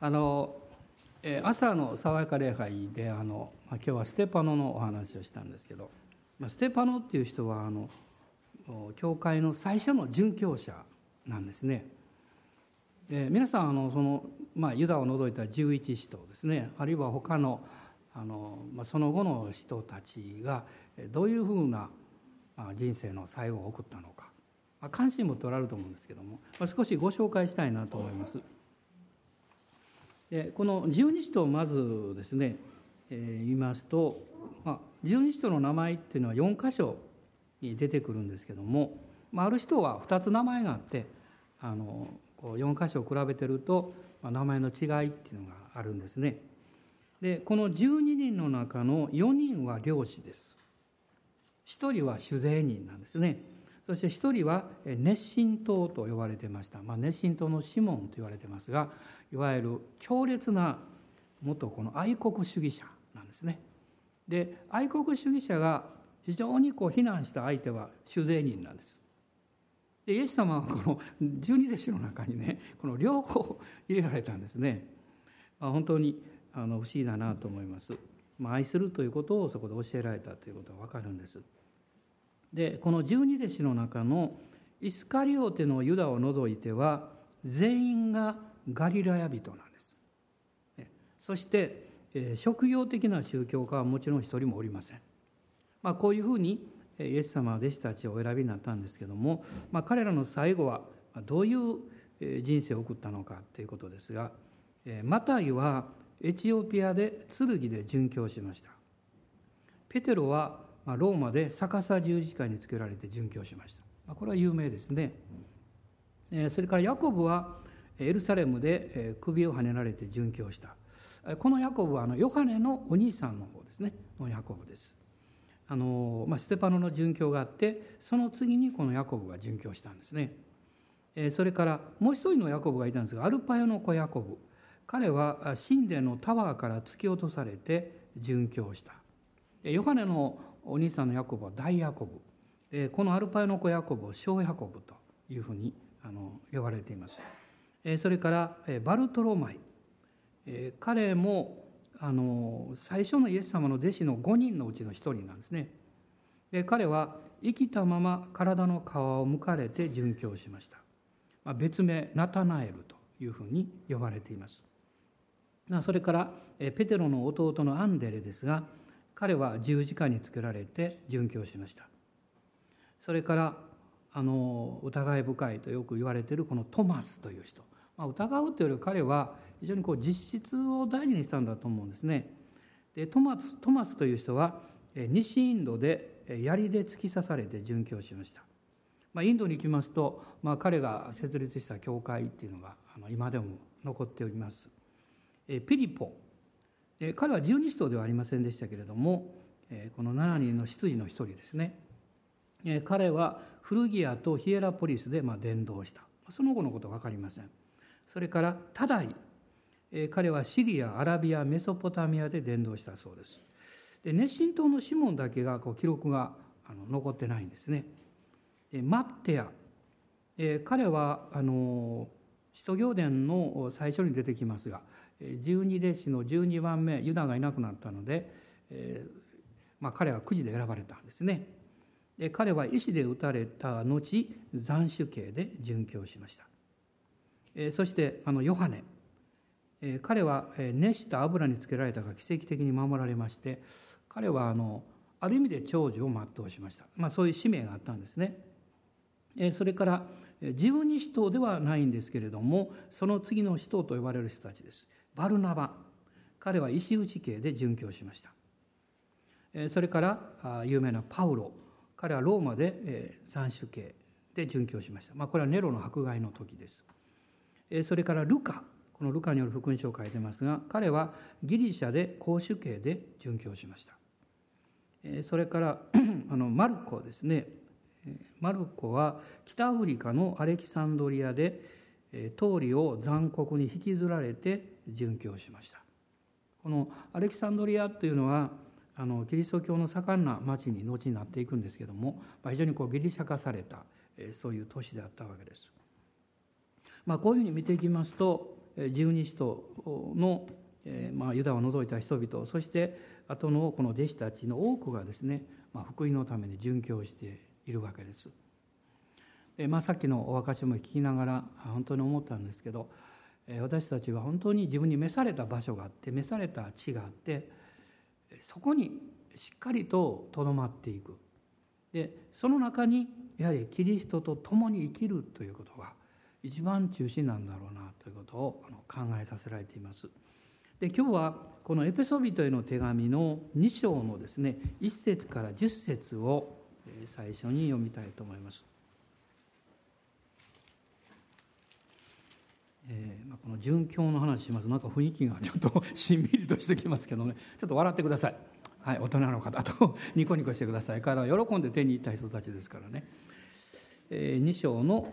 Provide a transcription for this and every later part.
あの朝の爽やか礼拝であの今日はステパノのお話をしたんですけどステパノっていう人はあの教会の最初の殉教者なんですね。で皆さんあのその、まあ、ユダを除いた11使徒ですねあるいは他のあの、まあ、その後の人たちがどういうふうな人生の最後を送ったのか、まあ、関心も取られると思うんですけども、まあ、少しご紹介したいなと思います。この十二使徒をまずですね、えー、見ますと、まあ、十二使徒の名前っていうのは4箇所に出てくるんですけども、まあ、ある人は2つ名前があってあのこう4箇所を比べてると、まあ、名前の違いっていうのがあるんですね。でこの12人の中の4人は漁師です。1人は酒税人なんですね。そして1人は熱心党と呼ばれてました、まあ、熱心党のシモンと言われてますがいわゆる強烈な元この愛国主義者なんですね。で愛国主義者が非常にこう非難した相手は酒税人なんです。でイエス様はこの十二弟子の中にねこの両方入れられたんですね。まあ、本当にあの不思議だなと思います。まあ、愛するということをそこで教えられたということが分かるんです。でこの十二弟子の中のイスカリオテのユダを除いては全員がガリラヤ人なんです。そして職業的な宗教家はもちろん一人もおりません。まあ、こういうふうにイエス様は弟子たちをお選びになったんですけども、まあ、彼らの最後はどういう人生を送ったのかということですがマタイはエチオピアで剣で殉教しましたペテロはローマで逆さ十字架につけられて殉教しましたこれは有名ですねそれからヤコブはエルサレムで首をはねられて殉教した。このヤコブはあのヨハネのお兄さんの方ですね。のヤコブです。あの、まあ、ステパノの殉教があってその次にこのヤコブが殉教したんですね。それからもう一人のヤコブがいたんですがアルパヨの子ヤコブ。彼は神殿のタワーから突き落とされて殉教した。ヨハネのお兄さんのヤコブは大ヤコブ。このアルパヨの子ヤコブを小ヤコブというふうにあの呼ばれています。それからバルトロマイ。彼もあの最初のイエス様の弟子の5人のうちの1人なんですね。で彼は生きたまま体の皮をむかれて殉教しました、まあ、別名ナタナエルというふうに呼ばれています。それからペテロの弟のアンデレですが彼は十字架につけられて殉教しました。それからあの疑い深いとよく言われているこのトマスという人、まあ、疑うというより彼は非常にこう実質を大事にしたんだと思うんですね。でトマストマスという人は西インドで槍で突き刺されて殉教しました。まあ、インドに行きますと、まあ、彼が設立した教会っていうのがあの今でも残っております。えピリポ彼は十二使徒ではありませんでしたけれどもこの7人の執事の一人ですね彼は古着屋とヒエラポリスでまあ伝道したその後のことは分かりませんそれからタダイ。彼はシリアアラビアメソポタミアで伝道したそうです。で熱心党のシモンだけがこう記録があの残ってないんですね。でマッテア。彼はあの使徒行伝の最初に出てきますが十二弟子の12番目ユダがいなくなったので、えーまあ、彼はくじで選ばれたんですね。で彼は石で撃たれた後斬首刑で殉教しました、そしてあのヨハネ。彼は熱した油につけられたが奇跡的に守られまして彼はあのある意味で長寿を全うしました、まあ、そういう使命があったんですね。それから十二使徒ではないんですけれどもその次の使徒と呼ばれる人たちです。バルナバ。彼は石打ち刑で殉教しました。それから有名なパウロ。彼はローマで斬首刑で殉教しました、まあ、これはネロの迫害の時です。それからルカこのルカによる福音書を書いてますが彼はギリシャで公主刑で殉教しました。それから あのマルコですね。マルコは北アフリカのアレキサンドリアで通りを残酷に引きずられて殉教しました。このアレキサンドリアというのはあのキリスト教の盛んな町に後になっていくんですけども非常にこうギリシャ化されたそういう都市であったわけです。まあ、こういうふうに見ていきますと十二使徒の、まあ、ユダを除いた人々そして後のこの弟子たちの多くがですね、まあ、福音のために殉教しているわけです。でまあ、さっきのお証も聞きながら本当に思ったんですけど私たちは本当に自分に召された場所があって召された地があってそこにしっかりととどまっていくでその中にやはりキリストと共に生きるということが一番中心なんだろうなということを考えさせられています。で今日はこのエペソビトへの手紙の2章のですね1節から10節を最初に読みたいと思います。えー、この殉教の話しますなんか雰囲気がちょっとしんみりとしてきますけどねちょっと笑ってください。はい、大人の方とニコニコしてください彼は喜んで手に入った人たちですからね、えー、2章の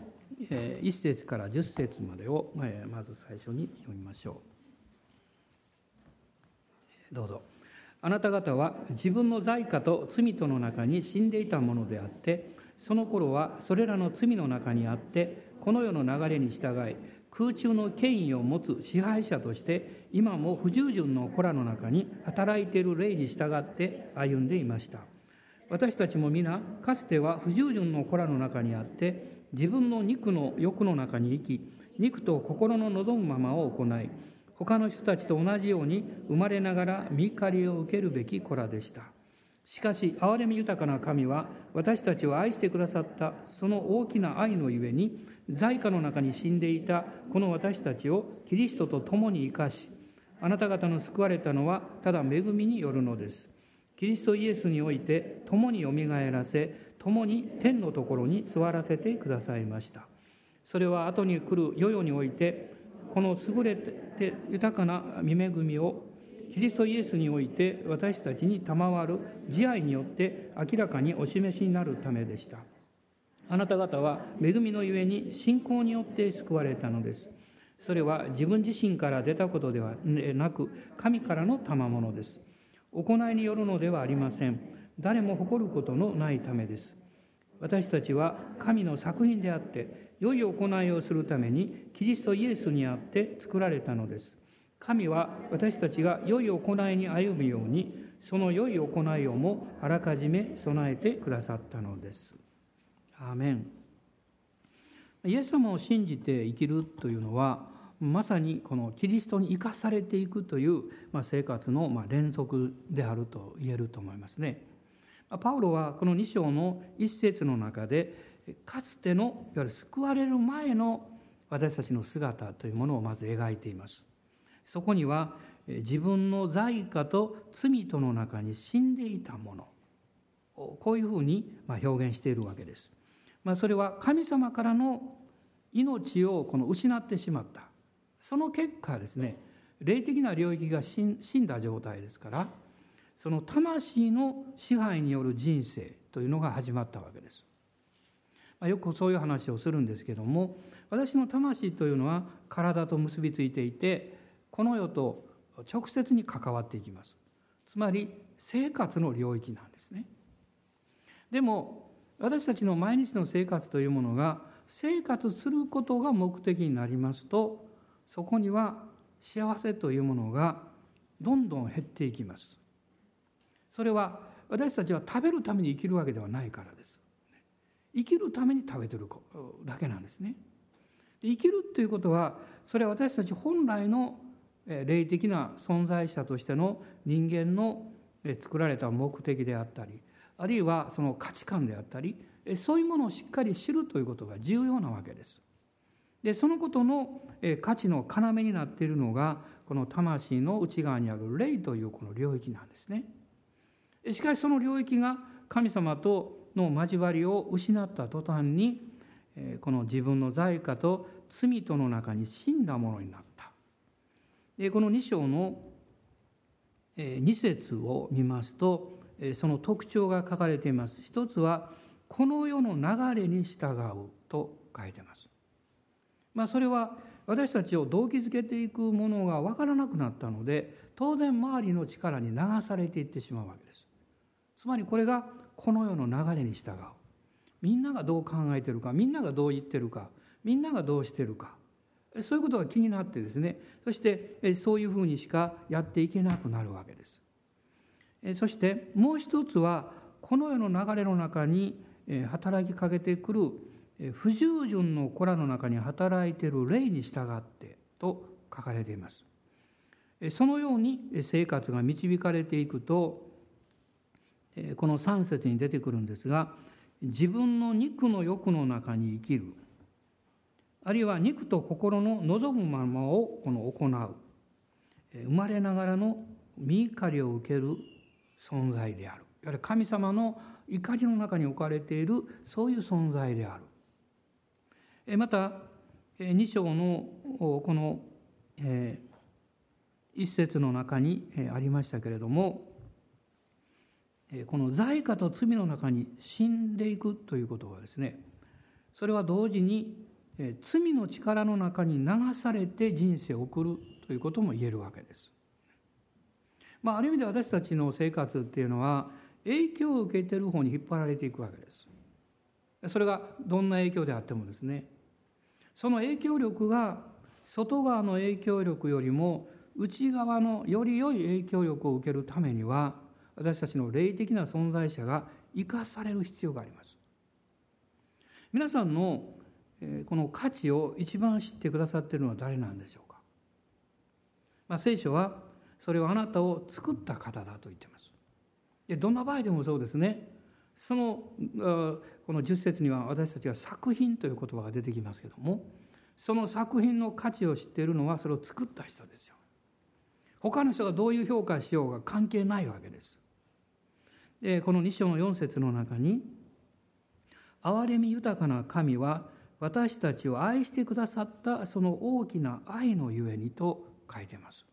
1節から10節までをまず最初に読みましょう。どうぞ。あなた方は自分の罪過と罪との中に死んでいたものであってその頃はそれらの罪の中にあってこの世の流れに従い空中の権威を持つ支配者として今も不従順の子らの中に働いている霊に従って歩んでいました。私たちも皆かつては不従順の子らの中にあって自分の肉の欲の中に生き肉と心の望むままを行い他の人たちと同じように生まれながら見怒りを受けるべき子らでした。しかし憐れみ豊かな神は私たちを愛してくださったその大きな愛のゆえに在家の中に死んでいたこの私たちをキリストと共に生かしあなた方の救われたのはただ恵みによるのです。キリストイエスにおいて共によみがえらせ共に天のところに座らせてくださいました。それは後に来る世々においてこの優れて豊かな見恵みをキリストイエスにおいて私たちに賜る慈愛によって明らかにお示しになるためでした。あなた方は恵みのゆえに信仰によって救われたのです。それは自分自身から出たことではなく神からの賜物です。行いによるのではありません。誰も誇ることのないためです。私たちは神の作品であって良い行いをするためにキリストイエスにあって作られたのです。神は私たちが良い行いに歩むようにその良い行いをもあらかじめ備えてくださったのです。アーメン。イエス様を信じて生きるというのはまさにこのキリストに生かされていくという生活の連続であると言えると思いますね。パウロはこの2章の一節の中でかつてのいわゆる救われる前の私たちの姿というものをまず描いています。そこには自分の罪過と罪との中に死んでいたものこういうふうに表現しているわけです。まあ、それは神様からの命をこの失ってしまったその結果ですね霊的な領域が死んだ状態ですからその魂の支配による人生というのが始まったわけです。まあ、よくそういう話をするんですけども私の魂というのは体と結びついていてこの世と直接に関わっていきます。つまり生活の領域なんですね。でも私たちの毎日の生活というものが生活することが目的になりますとそこには幸せというものがどんどん減っていきますそれは私たちは食べるために生きるわけではないからです生きるために食べてるだけなんですね生きるということはそれは私たち本来の霊的な存在者としての人間の作られた目的であったりあるいはその価値観であったりそういうものをしっかり知るということが重要なわけです。でそのことの価値の要になっているのがこの魂の内側にある霊というこの領域なんですね。しかしその領域が神様との交わりを失った途端にこの自分の罪過と罪との中に死んだものになった。でこの2章の2節を見ますとその特徴が書かれています。一つはこの世の流れに従うと書いてます。まあ、それは私たちを動機づけていくものが分からなくなったので当然周りの力に流されていってしまうわけです。つまりこれがこの世の流れに従う。みんながどう考えてるかみんながどう言ってるかみんながどうしてるか。そういうことが気になってですね。そしてそういうふうにしかやっていけなくなるわけです。そしてもう一つはこの世の流れの中に働きかけてくる不従順の子らの中に働いている霊に従ってと書かれています。そのように生活が導かれていくとこの3節に出てくるんですが自分の肉の欲の中に生きるあるいは肉と心の望むままをこの行う生まれながらの身怒りを受ける存在である。やはり神様の怒りの中に置かれているそういう存在である。また2章のこの一節の中にありましたけれどもこの罪過と罪の中に死んでいくということはですねそれは同時に罪の力の中に流されて人生を送るということも言えるわけです。まあ、ある意味で私たちの生活っていうのは影響を受けてる方に引っ張られていくわけです。それがどんな影響であってもですねその影響力が外側の影響力よりも内側のより良い影響力を受けるためには私たちの霊的な存在者が生かされる必要があります。皆さんのこの価値を一番知ってくださっているのは誰なんでしょうか、まあ、聖書はそれはあなたを作った方だと言ってます。でどんな場合でもそうですね。そのこの10節には私たちは作品という言葉が出てきますけどもその作品の価値を知っているのはそれを作った人ですよ。他の人がどういう評価しようが関係ないわけです。でこの2章の4節の中に「憐れみ豊かな神は私たちを愛してくださったその大きな愛のゆえにと書いてます。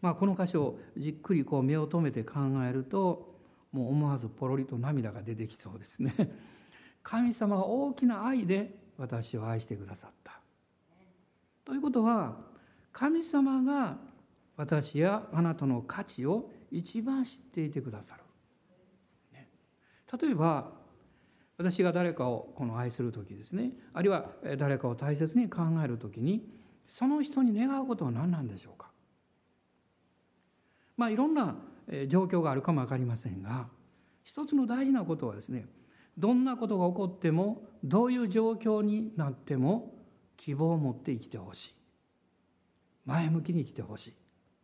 まあ、この箇所をじっくりこう目を留めて考えるともう思わずポロリと涙が出てきそうですね。神様が大きな愛で私を愛してくださった。ということは神様が私やあなたの価値を一番知っていてくださる。例えば私が誰かをこの愛する時ですね。あるいは誰かを大切に考える時にその人に願うことは何なんでしょうか。まあいろんな状況があるかも分かりませんが一つの大事なことはですねどんなことが起こってもどういう状況になっても希望を持って生きてほしい。前向きに生きてほし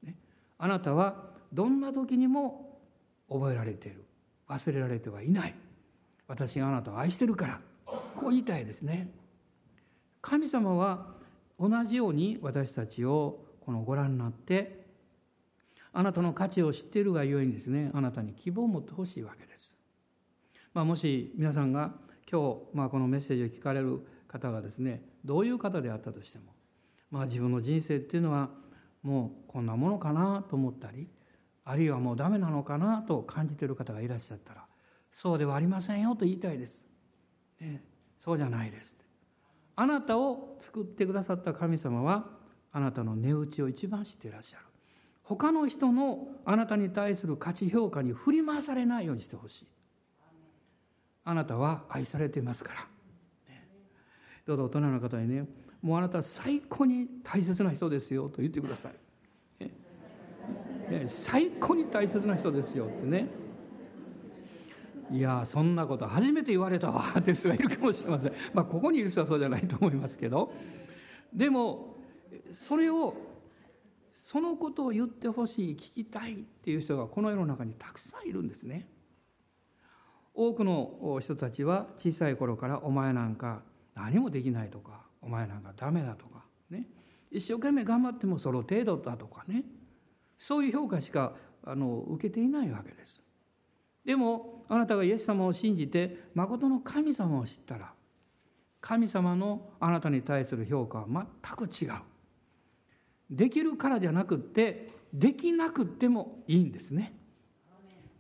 い、ね、あなたはどんな時にも覚えられている。忘れられてはいない。私があなたを愛してるから。こう言いたいですね。神様は同じように私たちをこのご覧になってあなたの価値を知っているがゆえにですねあなたに希望を持ってほしいわけです、まあ、もし皆さんが今日、まあ、このメッセージを聞かれる方がですねどういう方であったとしても、まあ、自分の人生っていうのはもうこんなものかなと思ったりあるいはもうダメなのかなと感じている方がいらっしゃったらそうではありませんよと言いたいです。ね、そうじゃないです。あなたを作ってくださった神様はあなたの値打ちを一番知っていらっしゃる。他の人のあなたに対する価値評価に振り回されないようにしてほしい。あなたは愛されていますから。ね、どうぞ大人の方にね、もうあなた最高に大切な人ですよと言ってください。ね、最高に大切な人ですよってね。いやそんなこと初めて言われたわ っていう人がいるかもしれません。まあここにいる人はそうじゃないと思いますけど。でもそれをそのことを言ってほしい聞きたいっていう人がこの世の中にたくさんいるんですね。多くの人たちは小さい頃から「お前なんか何もできない」とか「お前なんかダメだ」とかね。一生懸命頑張ってもその程度だとかね。そういう評価しかあの受けていないわけです。でもあなたがイエス様を信じて誠の神様を知ったら神様のあなたに対する評価は全く違う。できるからじゃなくってできなくってもいいんですね。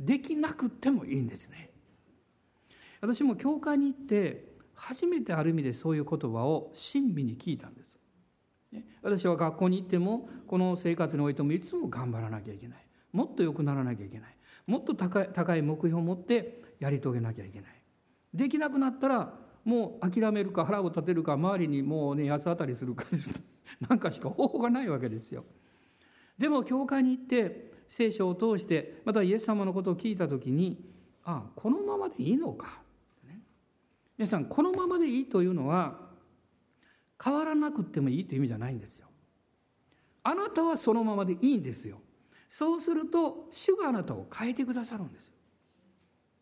できなくってもいいんですね。私も教会に行って初めてある意味でそういう言葉を親身に聞いたんです。私は学校に行ってもこの生活においてもいつも頑張らなきゃいけない。もっと良くならなきゃいけない。もっと高い高い目標を持ってやり遂げなきゃいけない。できなくなったらもう諦めるか腹を立てるか周りにもうね八つ当たりするか なんかしか方法がないわけですよ。でも教会に行って聖書を通してまたイエス様のことを聞いた時にああこのままでいいのか、ね、皆さんこのままでいいというのは変わらなくてもいいという意味じゃないんですよ。あなたはそのままでいいんですよ。そうすると主があなたを変えてくださるんですよ、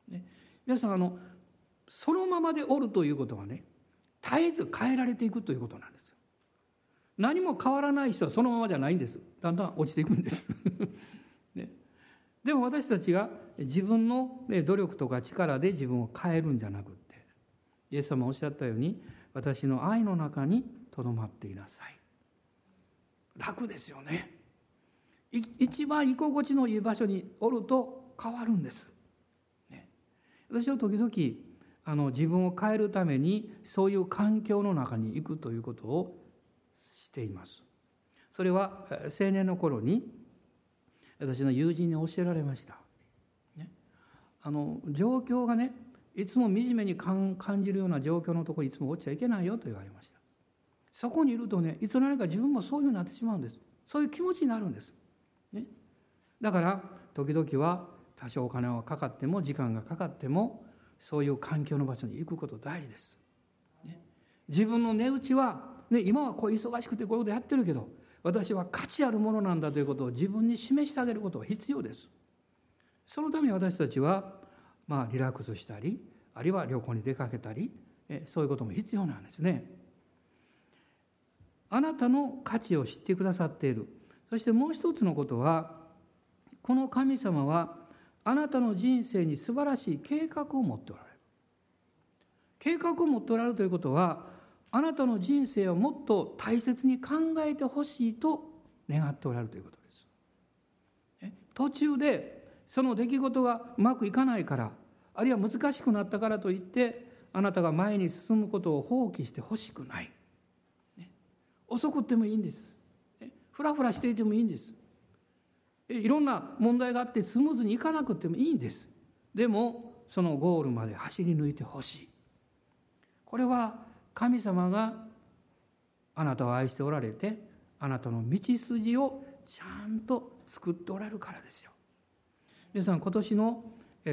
ね、皆さんあのそのままでおるということはね絶えず変えられていくということなんですよ。何も変わらない人はそのままじゃないんです。だんだん落ちていくんです。ね、でも私たちが自分の努力とか力で自分を変えるんじゃなくってイエス様おっしゃったように私の愛の中にとどまっていなさい。楽ですよね。一番居心地のいい場所におると変わるんです、ね、私は時々あの自分を変えるためにそういう環境の中に行くということをしています。それは青年の頃に私の友人に教えられました、ね、あの状況がねいつも惨めに感じるような状況のところにいつも落ちちゃいけないよと言われました。そこにいるとねいつの間にか自分もそういうふうになってしまうんです。そういう気持ちになるんです、ね、だから時々は多少お金はかかっても時間がかかってもそういう環境の場所に行くこと大事です、ね、自分の値打ちは、ね、今はこう忙しくてこういうことやってるけど私は価値あるものなんだということを自分に示してあげることは必要です。そのために私たちはまあリラックスしたりあるいは旅行に出かけたりそういうことも必要なんですね。あなたの価値を知ってくださっている。そしてもう一つのことはこの神様はあなたの人生に素晴らしい計画を持っておられる。計画を持っておられるということはあなたの人生をもっと大切に考えてほしいと願っておられるということです。途中でその出来事がうまくいかないからあるいは難しくなったからといってあなたが前に進むことを放棄してほしくない、ね、遅くってもいいんです、ね、ふらふらしていてもいいんです。いろんな問題があってスムーズにいかなくてもいいんです。でもそのゴールまで走り抜いてほしい。これは神様があなたを愛しておられてあなたの道筋をちゃんと作っておられるからですよ。皆さん今年の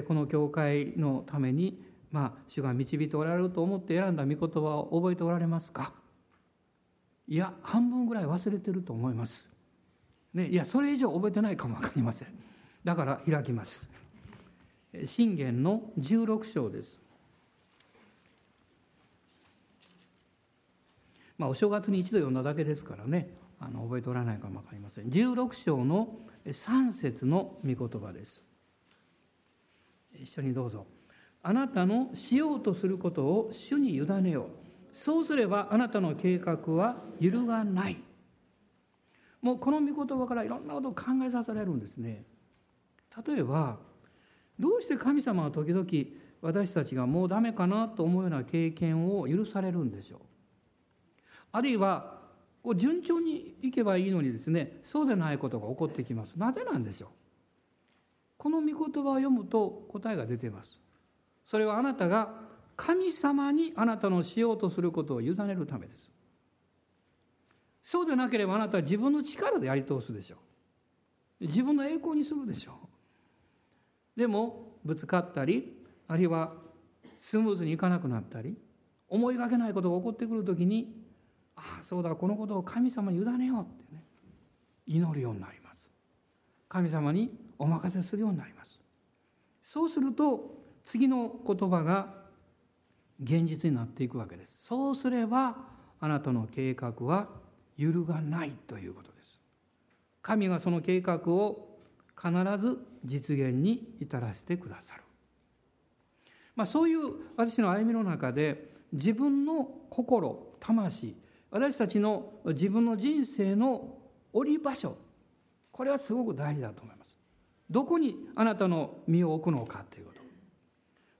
この教会のためにまあ主が導いておられると思って選んだ御言葉を覚えておられますか？いや半分ぐらい忘れてると思います。ね、いやそれ以上覚えてないかも分かりません。だから開きます。信玄の16章です。まあお正月に一度読んだだけですからね。あの覚えておらないかも分かりません。16章の3節の御言葉です。一緒にどうぞ。あなたのしようとすることを主に委ねよう。そうすればあなたの計画は揺るがない。もうこの御言葉からいろんなことを考えさせられるんですね。例えばどうして神様は時々私たちがもうダメかなと思うような経験を許されるんでしょう。あるいは順調にいけばいいのにですねそうでないことが起こってきます。なぜなんでしょう。この御言葉を読むと答えが出ています。それはあなたが神様にあなたのしようとすることを委ねるためです。そうでなければあなたは自分の力でやり通すでしょう。自分の栄光にするでしょう。でもぶつかったりあるいはスムーズにいかなくなったり思いがけないことが起こってくる時にああそうだこのことを神様に委ねようってね祈るようになります。神様にお任せするようになります。そうすると次の言葉が現実になっていくわけです。そうすればあなたの計画は揺るがないということです。神がその計画を必ず実現に至らせてくださる、まあ、そういう私の歩みの中で自分の心魂私たちの自分の人生の折り場所これはすごく大事だと思います。どこにあなたの身を置くのかということ、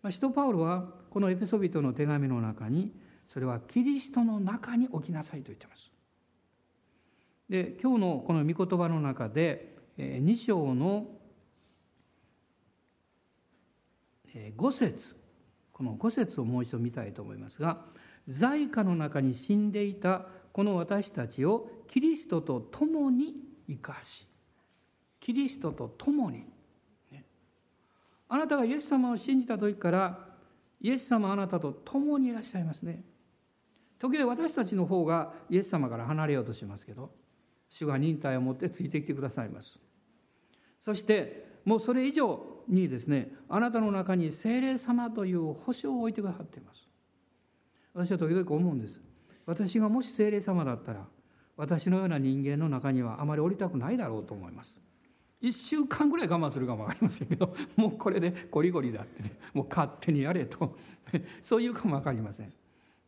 ま、使徒パウロはこのエペソビトの手紙の中にそれはキリストの中に置きなさいと言ってます。で今日のこの御言葉の中で2章の5節この5節をもう一度見たいと思いますが在家の中に死んでいたこの私たちをキリストと共に生かしキリストと共に、ね、あなたがイエス様を信じた時からイエス様あなたと共にいらっしゃいますね。時々私たちの方がイエス様から離れようとしますけど主が忍耐を持ってついてきてくださいます。そしてもうそれ以上にですねあなたの中に精霊様という保証を置いてくださっています。私は時々思うんです。私がもし精霊様だったら私のような人間の中にはあまり降りたくないだろうと思います。1週間ぐらい我慢するかも分かりませんけど もうこれでゴリゴリだってねもう勝手にやれと。そういうかも分かりません。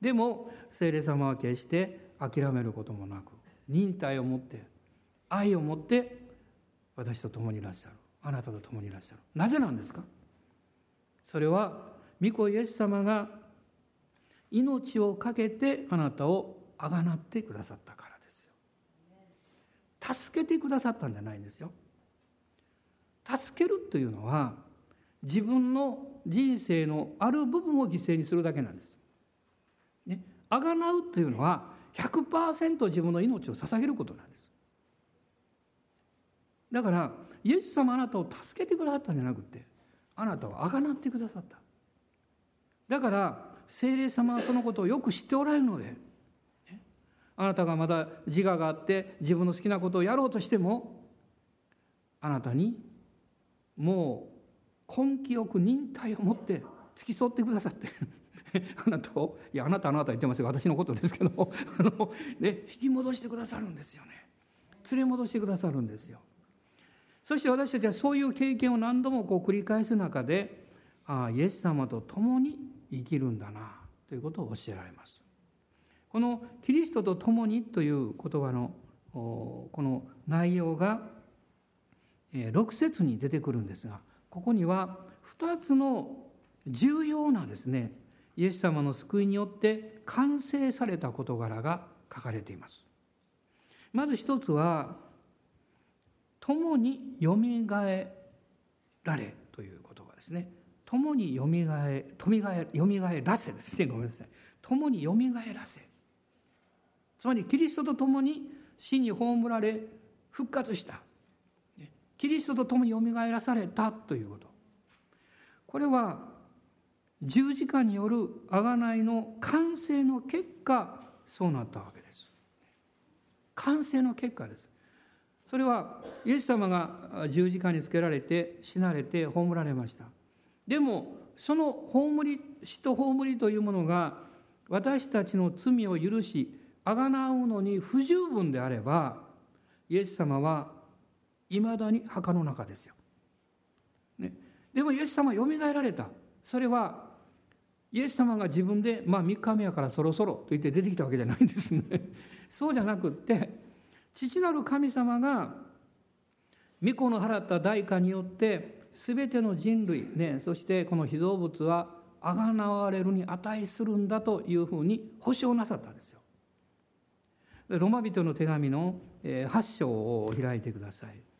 でも聖霊様は決して諦めることもなく忍耐を持って愛を持って私と共にいらっしゃる。あなたと共にいらっしゃる。なぜなんですか？それは御子イエス様が命を懸けてあなたをあがなってくださったからですよ。助けてくださったんじゃないんですよ。助けるというのは自分の人生のある部分を犠牲にするだけなんです。ね、あがなうというのは100%自分の命を捧げることなんです。だからイエス様あなたを助けてくださったんじゃなくてあなたをあがなってくださった。だから精霊様はそのことをよく知っておられるので、ねあなたがまだ自我があって自分の好きなことをやろうとしてもあなたにもう根気よく忍耐を持って付き添ってくださって。あなたをいやあなたあなた言ってますよ。私のことですけど。あの、ね、引き戻してくださるんですよね。連れ戻してくださるんですよ。そして私たちはそういう経験を何度もこう繰り返す中でああイエス様と共に生きるんだなということを教えられます。この「キリストと共に」という言葉のこの内容が6節に出てくるんですがここには2つの重要なですねイエス様の救いによって完成された事柄が書かれています。まず一つは「共によみがえられ」という言葉ですね。共によみがえ、とみがえ、よみがえらせですね。ごめんなさい。共によみがえらせ。つまりキリストと共に死に葬られ復活した。キリストと共によみがえらされたということ。これは十字架による贖いの完成の結果そうなったわけです。完成の結果です。それはイエス様が十字架につけられて死なれて葬られました。でもその葬り死と葬りというものが私たちの罪を許し贖うのに不十分であればイエス様はいまだに墓の中ですよ。ね、でもイエス様はよみがえられたそれはイエス様が自分で、まあ、3日目やからそろそろと言って出てきたわけじゃないんですね。そうじゃなくって父なる神様が御子の払った代価によって全ての人類、ね、そしてこの被造物はあがなわれるに値するんだというふうに保証なさったんですよ。ロマ人の手紙の8章を開いてください。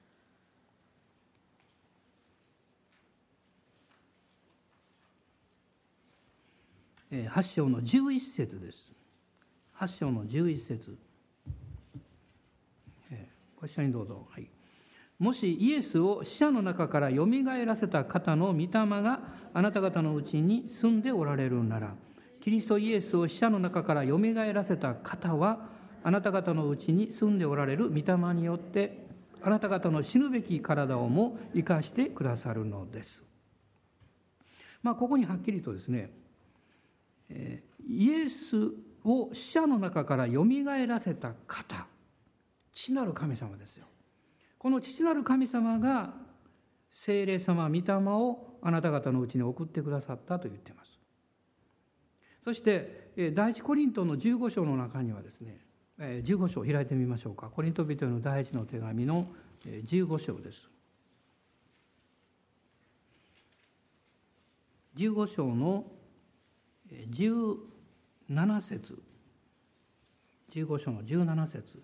8章の11節です。8章の11節ご一緒にどうぞ。はい、もしイエスを死者の中からよみがえらせた方の御霊があなた方のうちに住んでおられるなら、キリストイエスを死者の中からよみがえらせた方は、あなた方のうちに住んでおられる御霊によって、あなた方の死ぬべき体をも生かしてくださるのです。まあ、ここにはっきりとですね、イエスを死者の中からよみがえらせた方父なる神様ですよ。この父なる神様が聖霊様御霊をあなた方のうちに送ってくださったと言っています。そして第一コリントの15章の中にはですね15章開いてみましょうか。コリント人への第一の手紙の15章です。15章の17節。15章の17節。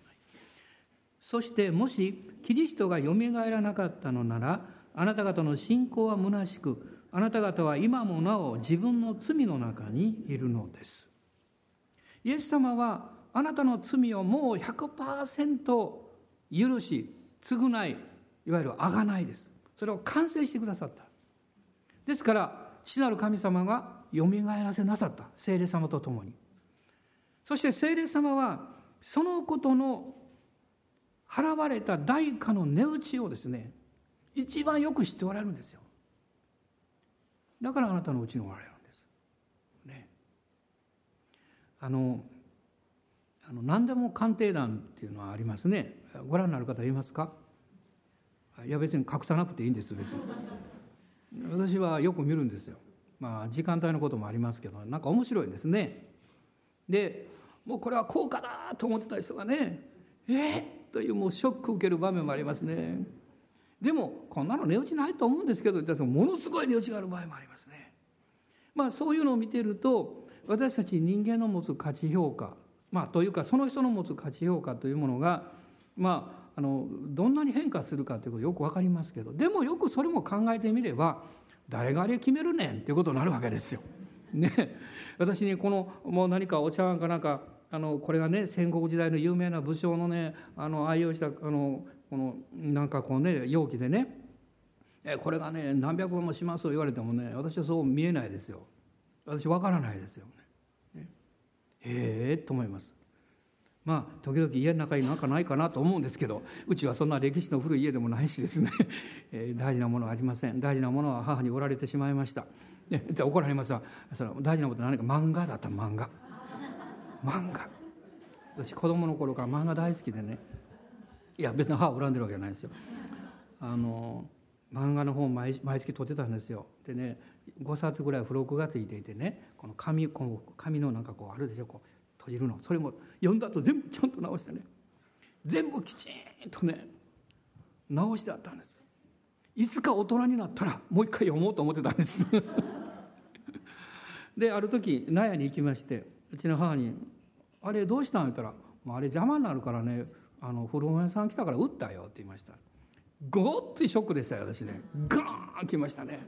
そしてもしキリストがよみがえらなかったのならあなた方の信仰は虚しくあなた方は今もなお自分の罪の中にいるのです。イエス様はあなたの罪をもう100%許し償いいわゆるあがないです。それを完成してくださった。ですから父なる神様がよみがえらせなさった聖霊様と共に。そして聖霊様はそのことの払われた代価の値打ちをですね一番よく知っておられるんですよ。だからあなたのうちにおられるんです。ね、あのあの何でも鑑定団っていうのはありますね。ご覧になる方いますか？いや別に隠さなくていいんです別に。私はよく見るんですよ。まあ時間帯のこともありますけどなんか面白いですねでもうこれは効果だと思ってた人がねえー、というもうショック受ける場面もありますねでもこんなの値打ちないと思うんですけどものすごい値打ちがある場合もありますね。まあそういうのを見てると私たち人間の持つ価値評価まあというかその人の持つ価値評価というものがまああのどんなに変化するかということよく分かりますけどでもよくそれも考えてみれば誰があれ決めるねんっていうことになるわけですよ。ね、私にこのもう何かお茶碗かなんかあのこれがね戦国時代の有名な武将のねあの愛用したあのこのなんかこうね容器でねえこれがね何百万もしますと言われてもね私はそう見えないですよ私わからないですよね。へえと思います。まあ時々家の中に何かないかなと思うんですけどうちはそんな歴史の古い家でもないしですね、えー、大事なものはありません。大事なものは母におられてしまいました、ね、怒られますがその大事なことは何か？漫画だった漫画。漫画。私子供の頃から漫画大好きでね。いや別に母を恨んでるわけじゃないですよ。あの漫画の本毎毎月取ってたんですよ。でね5冊ぐらい付録がついていてねこの紙この紙のなんかこうあるでしょこう閉じるのそれも読んだと全部ちゃんと直してね。全部きちんとね直してあったんです。いつか大人になったらもう一回読もうと思ってたんです。である時納屋に行きましてうちの母に「あれどうしたん?」言ったら「あれ邪魔になるからねあの古本屋さん来たから売ったよ」って言いました。ごっついショックでしたよ私ね。ガーン来ましたね。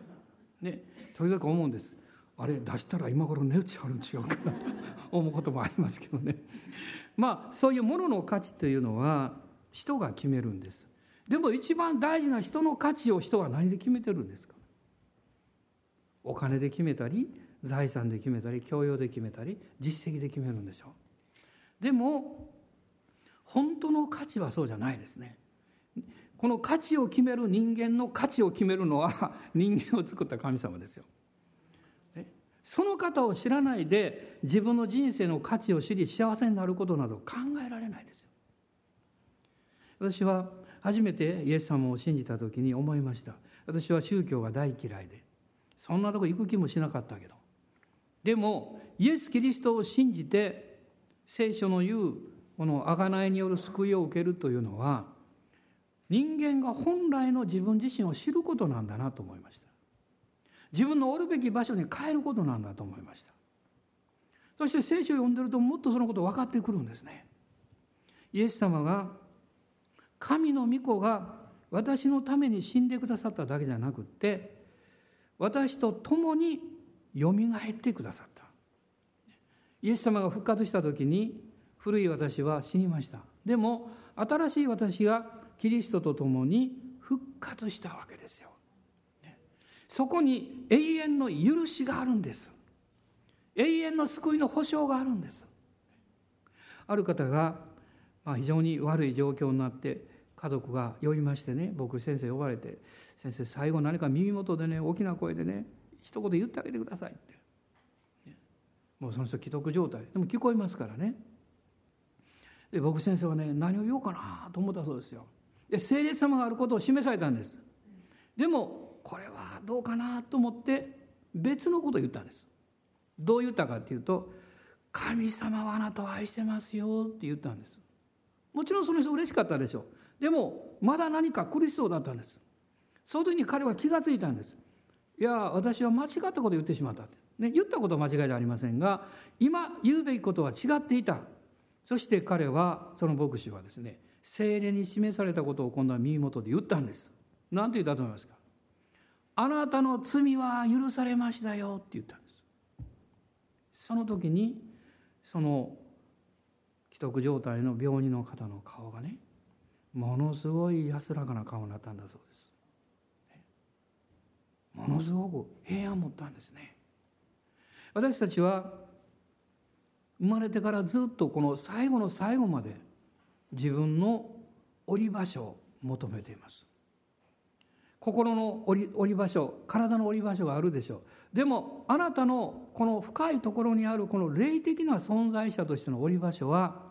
ね時々思うんです。あれ出したら今頃値打ちあるん違うかな 思うこともありますけどね。まあそういうものの価値というのは人が決めるんです。でも一番大事な人の価値を人は何で決めてるんですか？お金で決めたり財産で決めたり教養で決めたり実績で決めるんでしょう。でも本当の価値はそうじゃないですね。この価値を決める人間の価値を決めるのは人間を作った神様ですよ。その方を知らないで自分の人生の価値を知り幸せになることなど考えられないですよ。私は初めてイエス様を信じた時に思いました。私は宗教が大嫌いでそんなとこ行く気もしなかったけど。でもイエス・キリストを信じて聖書の言うこの贖いによる救いを受けるというのは人間が本来の自分自身を知ることなんだなと思いました。自分のおるべき場所に帰ることなんだと思いました。そして聖書を読んでるともっとそのこと分かってくるんですね。イエス様が神の御子が私のために死んでくださっただけじゃなくって私と共によみがえってくださった。イエス様が復活した時に古い私は死にました。でも新しい私がキリストと共に復活したわけですよ。そこに永遠の許しがあるんです。永遠の救いの保証があるんです。ある方が、まあ、非常に悪い状況になって家族が呼びましてね僕先生呼ばれて「先生最後何か耳元でね大きな声でね一言言ってあげてください」って。もうその人既得状態。でも聞こえますからね。で僕先生はね何を言おうかなと思ったそうですよ。で聖霊様があることを示されたんです。でもこれはどうかなと思って別のことを言ったんです。どう言ったかっていうと「神様はあなたを愛してますよ」って言ったんです。もちろんその人嬉しかったでしょう。でもまだ何か苦しそうだったんです。その時に彼は気が付いたんです。いや私は間違ったことを言ってしまったね、言ったことは間違いじゃありませんが今言うべきことは違っていた。そして彼はその牧師はですね精霊に示されたことを今度は耳元で言ったんです。何て言ったと思いますか？あなたの罪は許されましたよって言ったんです。その時にその既得状態の病人の方の顔がねものすごい安らかな顔になったんだそうです。ものすごく平安を持ったんですね。私たちは生まれてからずっとこの最後の最後まで自分の折り場所を求めています。心の折り場所体の折り場所があるでしょう。でもあなたのこの深いところにあるこの霊的な存在者としての折り場所は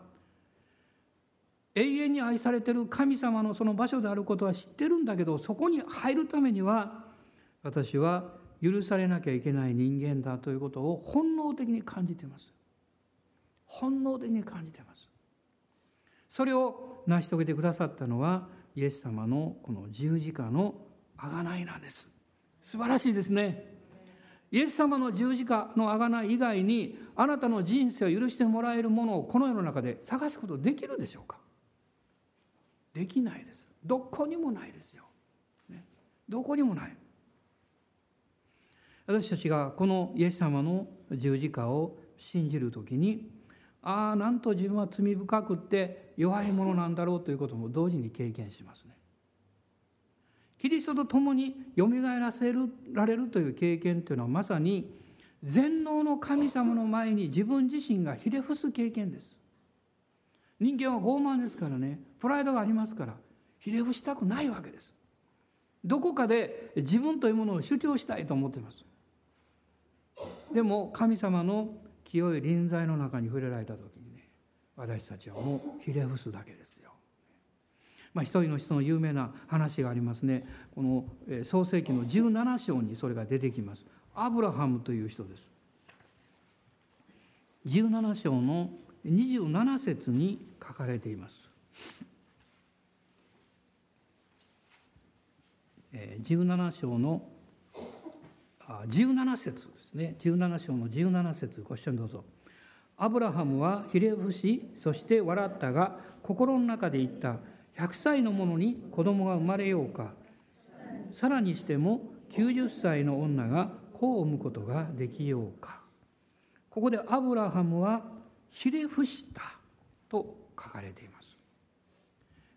永遠に愛されてる神様のその場所であることは知ってるんだけどそこに入るためには私は許されなきゃいけない人間だということを本能的に感じています。本能的に感じています。それを成し遂げてくださったのはイエス様のこの十字架の贖いなんです。素晴らしいですね。イエス様の十字架の贖い以外にあなたの人生を許してもらえるものをこの世の中で探すことできるでしょうか？できないです。どこにもないですよ、ね、どこにもない。私たちがこのイエス様の十字架を信じる時にああなんと自分は罪深くって弱いものなんだろうということも同時に経験しますね。キリストと共によみがえらせられるという経験というのはまさに全能の神様の前に自分自身がひれ伏す経験です。人間は傲慢ですからねプライドがありますからひれ伏したくないわけです。どこかで自分というものを主張したいと思っています。でも神様の清い臨在の中に触れられた時にね私たちはもうひれ伏すだけですよ。まあ、一人の人の有名な話がありますね。この創世紀の17章にそれが出てきます。アブラハムという人です。17章の27節に書かれています。17章の17節ですね。17章の17節ご一緒にどうぞ。アブラハムはひれ伏しそして笑ったが心の中で言った。100歳の者に子供が生まれようか。さらにしても90歳の女が子を産むことができようか。ここでアブラハムはひれ伏したと書かれています。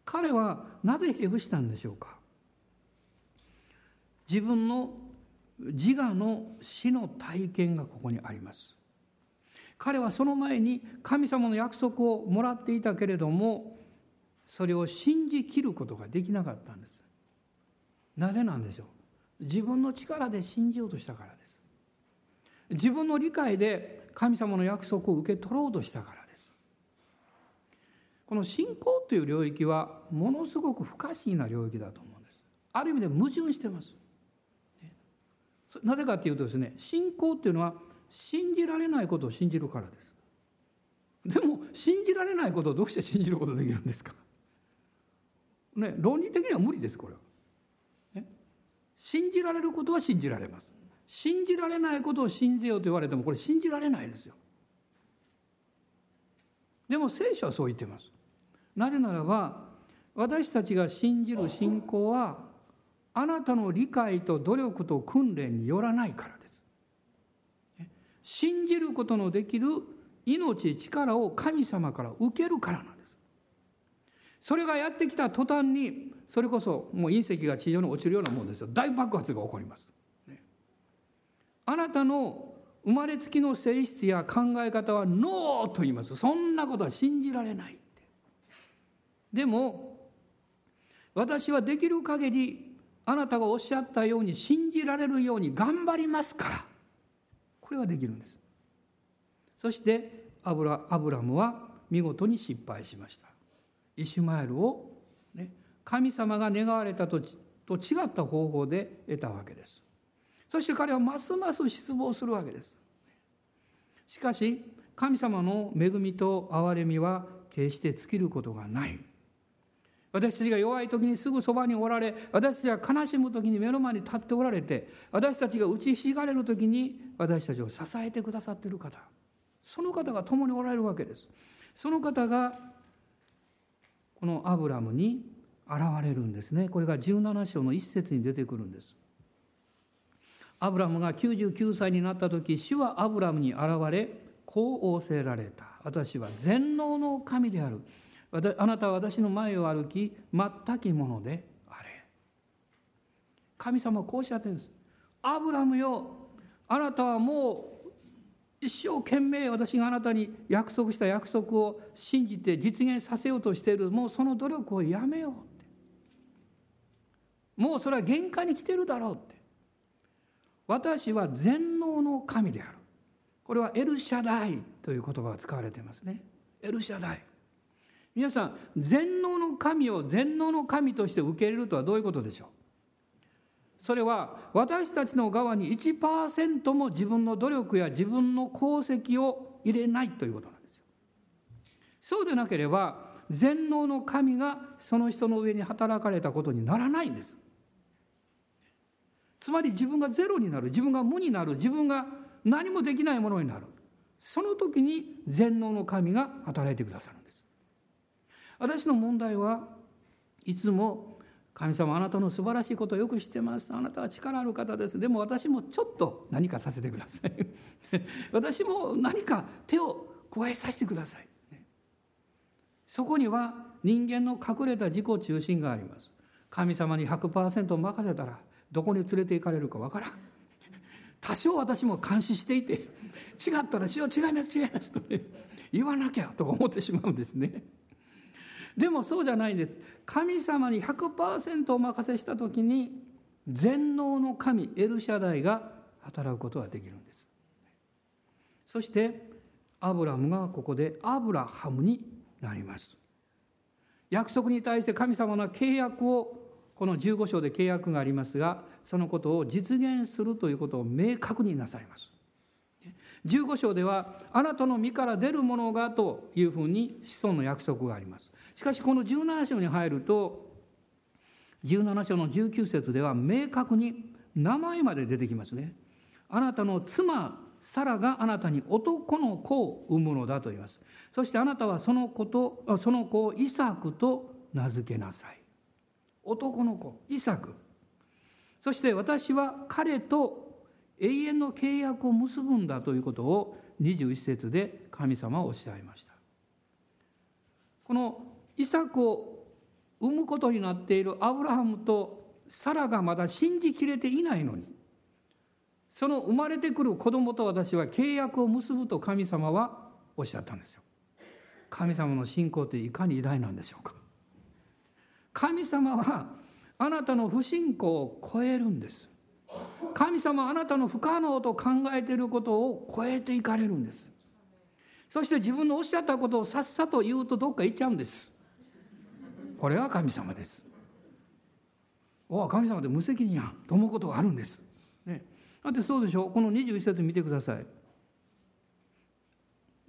彼はなぜひれ伏したんでしょうか。自分の自我の死の体験がここにあります。彼はその前に神様の約束をもらっていたけれどもそれを信じきることができなかったんです。なぜなんでしょう？自分の力で信じようとしたからです。自分の理解で神様の約束を受け取ろうとしたからです。この信仰という領域はものすごく不可思議な領域だと思うんです。ある意味で矛盾してます。なぜかというとですね信仰っていうのは信じられないことを信じるからです。でも信じられないことをどうして信じることできるんですか？ね論理的には無理ですこれは、ね、信じられることは信じられます。信じられないことを信じようと言われてもこれ信じられないですよ。でも聖書はそう言ってます。なぜならば私たちが信じる信仰はあなたの理解と努力と訓練によらないからです。信じることのできる命、力を神様から受けるからなんです。それがやってきた途端に、それこそもう隕石が地上に落ちるようなものですよ。大爆発が起こります。あなたの生まれつきの性質や考え方はノーと言います。そんなことは信じられないって。でも、私はできる限りあなたがおっしゃったように信じられるように頑張りますからこれができるんですそしてアブラアブラムは見事に失敗しましたイシュマエルを、ね、神様が願われたとと違った方法で得たわけです。そして彼はますます失望するわけです。しかし神様の恵みと憐れみは決して尽きることがない。私たちが弱い時にすぐそばにおられ私たちが悲しむ時に目の前に立っておられて私たちが打ちひしがれる時に私たちを支えてくださっている方。その方が共におられるわけです。その方がこのアブラムに現れるんですね。これが17章の一節に出てくるんです。アブラムが99歳になった時主はアブラムに現れこう仰せられた。私は全能の神である。あなたは私の前を歩き全きものであれ。神様はこうおっしゃってるんです。アブラムよあなたはもう一生懸命私があなたに約束した約束を信じて実現させようとしている。もうその努力をやめようって。もうそれは限界に来てるだろうって。私は全能の神である。これはエルシャダイという言葉が使われていますね。エルシャダイ。皆さん全能の神を全能の神として受け入れるとはどういうことでしょう？それは私たちの側に1%も自分の努力や自分の功績を入れないということなんですよ。そうでなければ全能の神がその人の上に働かれたことにならないんです。つまり自分がゼロになる自分が無になる自分が何もできないものになるその時に全能の神が働いてくださるんです。私の問題はいつも神様あなたの素晴らしいことをよく知ってます。あなたは力ある方です。でも私もちょっと何かさせてください。私も何か手を加えさせてください。そこには人間の隠れた自己中心があります。神様に100%任せたらどこに連れて行かれるかわからん。多少私も監視していて違ったら「主は違います違います」と、ね、言わなきゃとか思ってしまうんですね。でもそうじゃないんです。神様に100%お任せした時に全能の神エルシャダイが働くことができるんです。そしてアブラムがここでアブラハムになります。約束に対して神様の契約をこの15章で契約がありますがそのことを実現するということを明確になさいます。15章ではあなたの身から出るものがというふうに子孫の約束があります。しかしこの17章に入ると17章の19節では明確に名前まで出てきますね。あなたの妻サラがあなたに男の子を産むのだと言います。そしてあなたはその子とその子をイサクと名付けなさい。男の子イサク。そして私は彼と永遠の契約を結ぶんだということを21節で神様はおっしゃいました。このイサクを産むことになっているアブラハムとサラがまだ信じきれていないのにその生まれてくる子供と私は契約を結ぶと神様はおっしゃったんですよ。神様の信仰っていかに偉大なんでしょうか。神様はあなたの不信仰を超えるんです。神様はあなたの不可能と考えていることを超えていかれるんです。そして自分のおっしゃったことをさっさと言うとどっか行っちゃうんです。これが神様です。おお神様で無責任やと思うことがあるんです。ね、だってそうでしょうこの21節見てください。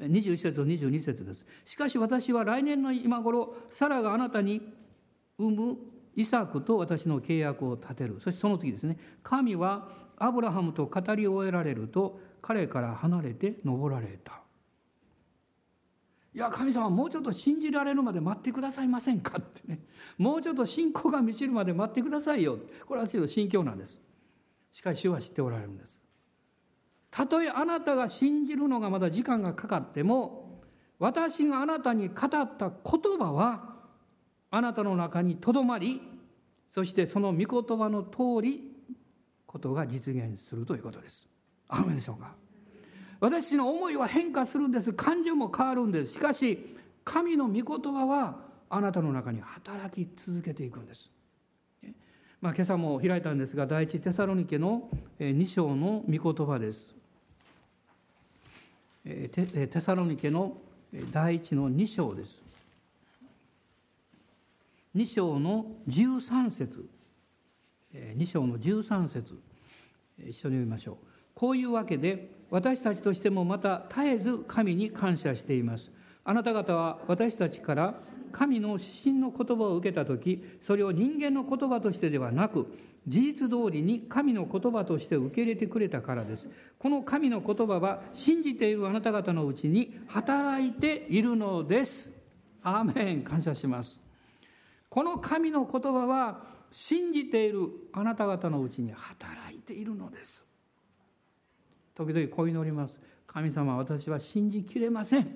21節と22節です。しかし私は来年の今頃サラがあなたに産むイサクと私の契約を立てる。そしてその次ですね。神はアブラハムと語り終えられると彼から離れて登られた。いや神様もうちょっと信じられるまで待ってくださいませんかってね。もうちょっと信仰が満ちるまで待ってくださいよ。これは私の心境なんです。しかし主は知っておられるんです。たとえあなたが信じるのがまだ時間がかかっても私があなたに語った言葉はあなたの中にとどまりそしてその御言葉の通りことが実現するということです。アメでしょうか。私の思いは変化するんです感情も変わるんですしかし神の御言葉はあなたの中に働き続けていくんです。まあ、今朝も開いたんですが第一テサロニケの2章の御言葉です。テサロニケの第一の2章です。2章の13節2章の13節一緒に読みましょう。こういうわけで私たちとしてもまた絶えず神に感謝しています。あなた方は私たちから神の指針の言葉を受けた時それを人間の言葉としてではなく事実通りに神の言葉として受け入れてくれたからです。この神の言葉は信じているあなた方のうちに働いているのです。アーメン。感謝します。この神の言葉は信じているあなた方のうちに働いているのです。時々こう祈ります。神様私は信じきれません。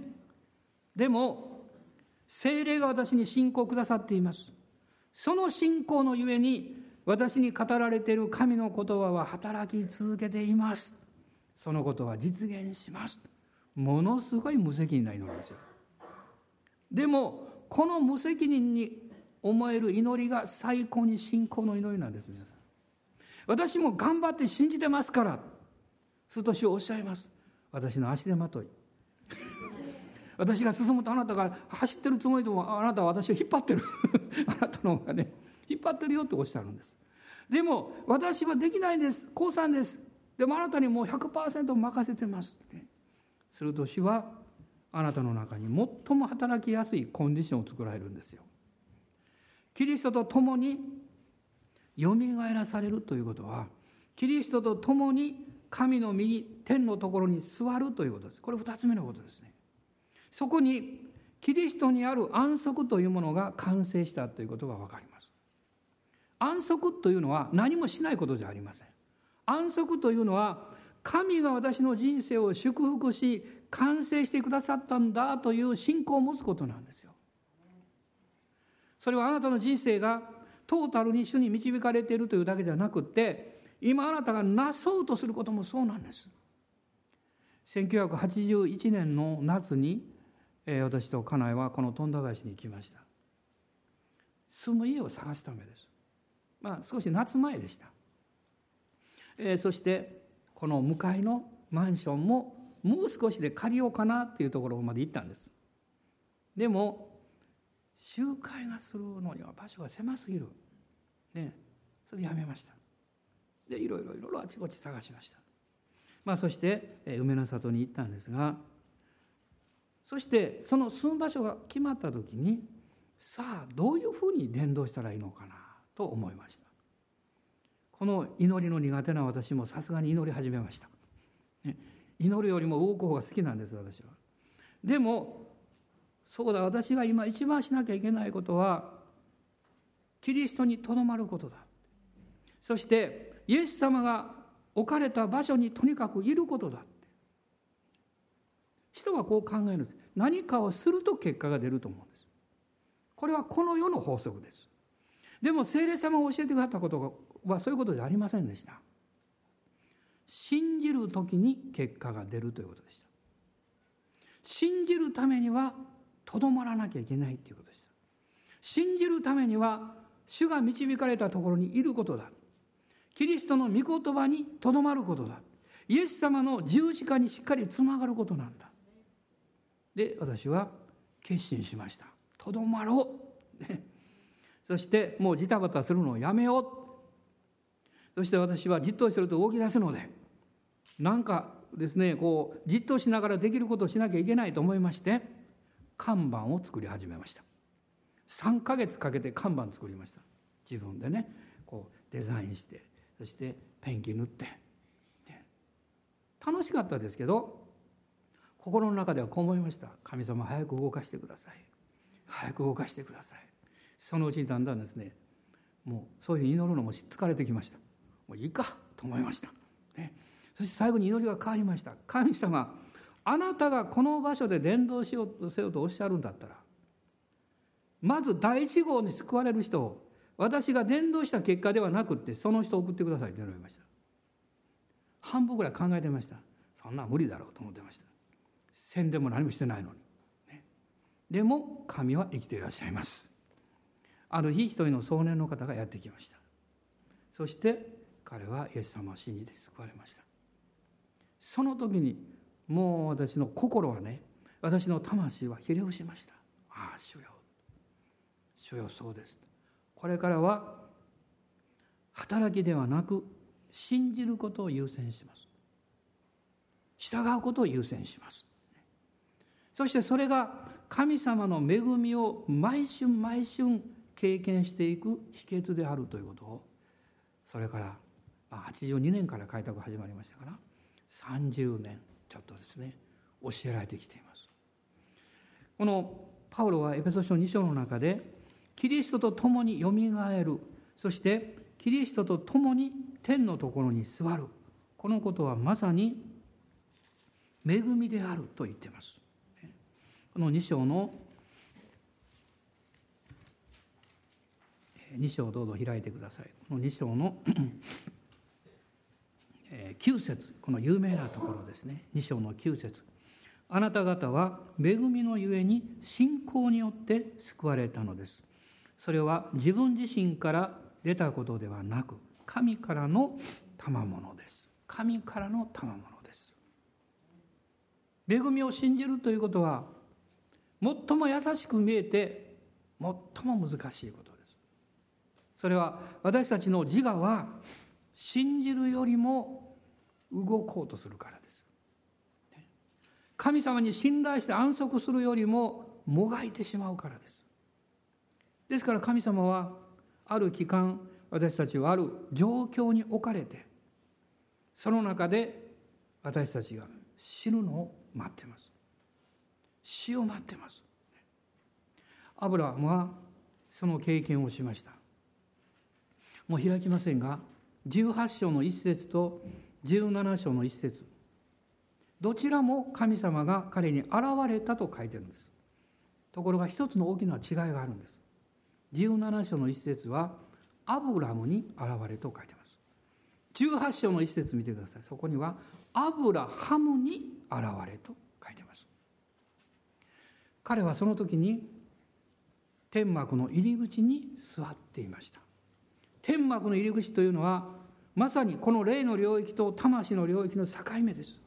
でも精霊が私に信仰くださっています。その信仰のゆえに私に語られている神の言葉は働き続けています。そのことは実現します。ものすごい無責任な祈りですよ。でもこの無責任に思える祈りが最高に信仰の祈りなんです皆さん。私も頑張って信じてますから。するとおっしゃいます。私の足手まとい。私が進むとあなたが走ってるつもりでもあなたは私を引っ張ってる。あなたの方がね引っ張ってるよっておっしゃるんです。でも私はできないんです。降参です。でもあなたにもう100%任せてます、ね、すると主はあなたの中に最も働きやすいコンディションを作られるんですよ。キリストと共によみがえらされるということはキリストと共に神の右天のところに座るということです。これ2つ目のことですね。そこにキリストにある安息というものが完成したということが分かります。安息というのは何もしないことじゃありません。安息というのは神が私の人生を祝福し完成してくださったんだという信仰を持つことなんですよ。それはあなたの人生がトータルに主に導かれているというだけではなくって今あなたがなそうとすることもそうなんです。1981年の夏に、え私と家内はこの富田林に行きました。住む家を探すためです。まあ少し夏前でした、えー、そしてこの向かいのマンションももう少しで借りようかなっていうところまで行ったんです。でも集会がするのには場所が狭すぎる。ねそれでやめました。でいろいろいろいろあちこち探しました。まあそして梅の里に行ったんですがそしてその住む場所が決まった時にさあどういうふうに伝道したらいいのかなと思いました。この祈りの苦手な私もさすがに祈り始めました、ね、祈るよりも動く方が好きなんです私は。でもそうだ私が今一番しなきゃいけないことはキリストにとどまることだ。そしてイエス様が置かれた場所にとにかくいることだって。人はこう考えるんです。何かをすると結果が出ると思うんです。これはこの世の法則です。でも聖霊様が教えてくださったことはそういうことじゃありませんでした。信じる時に結果が出るということでした。信じるためにはとどまらなきゃいけないということでした。信じるためには主が導かれたところにいることだ。キリストの御言葉にとどまることだ。イエス様の十字架にしっかりつながることなんだ。で私は決心しました。とどまろう、そしてもうジタバタするのをやめよう。そして私はじっとしてると動き出すのでなんかですねこうじっとしながらできることをしなきゃいけないと思いまして看板を作り始めました。3ヶ月かけて看板作りました。自分でねこうデザインしてそしてペンキ塗って、楽しかったですけど心の中ではこう思いました。神様早く動かしてください。早く動かしてください。そのうちにだんだんですねもうそういう祈るのも疲れてきました。もういいかと思いました、ね、そして最後に祈りが変わりました。神様あなたがこの場所で伝道しようとせよとおっしゃるんだったらまず第一号に救われる人を私が伝道した結果ではなくってその人を送ってくださいって言われました。半分ぐらい考えてました。そんな無理だろうと思ってました。宣伝も何もしてないのに、ね、でも神は生きていらっしゃいます。ある日一人の少年の方がやってきました。そして彼はイエス様を信じて救われました。その時にもう私の心はね私の魂はひれ伏しました。ああ主よ。主よそうです。これからは働きではなく信じることを優先します。従うことを優先します。そしてそれが神様の恵みを毎春毎春経験していく秘訣であるということをそれから82年から開拓始まりましたから30年ちょっとですね。教えられてきています。このパウロはエペソ書2章の中でキリストと共によみがえる。そしてキリストと共に天のところに座る。このことはまさに恵みであると言っています。この2章の2章どうぞ開いてください。この2章の9節この有名なところですね。2章の9節あなた方は恵みのゆえに信仰によって救われたのです。それは自分自身から出たことではなく神からの賜物です。神からの賜物です。恵みを信じるということは最も優しく見えて最も難しいことです。それは私たちの自我は信じるよりも動こうとするからです。神様に信頼して安息するよりももがいてしまうからです。ですから神様はある期間私たちはある状況に置かれてその中で私たちが死ぬのを待ってます。死を待ってます。アブラハムはその経験をしました。もう開きませんが18章の一節と17章の一節どちらも神様が彼に現れたと書いてるんです。ところが一つの大きな違いがあるんです。17章の一節はアブラムに現れと書いてます。18章の一節見てください。そこにはアブラハムに現れと書いてます。彼はその時に天幕の入り口に座っていました。天幕の入り口というのはまさにこの霊の領域と魂の領域の境目です。